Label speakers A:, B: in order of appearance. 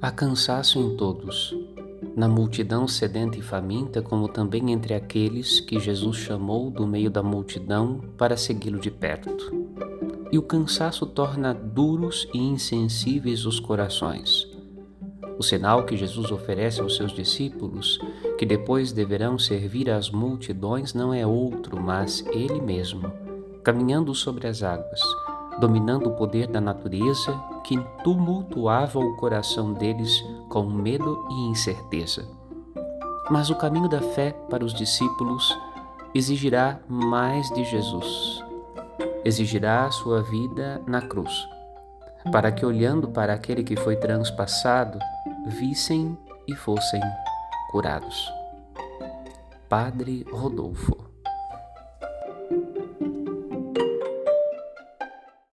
A: Há cansaço em todos, na multidão sedenta e faminta, como também entre aqueles que Jesus chamou do meio da multidão para segui-lo de perto. E o cansaço torna duros e insensíveis os corações. O sinal que Jesus oferece aos seus discípulos, que depois deverão servir às multidões, não é outro, mas Ele mesmo, caminhando sobre as águas dominando o poder da natureza que tumultuava o coração deles com medo e incerteza. Mas o caminho da fé para os discípulos exigirá mais de Jesus. Exigirá sua vida na cruz, para que, olhando para aquele que foi transpassado, vissem e fossem curados. Padre Rodolfo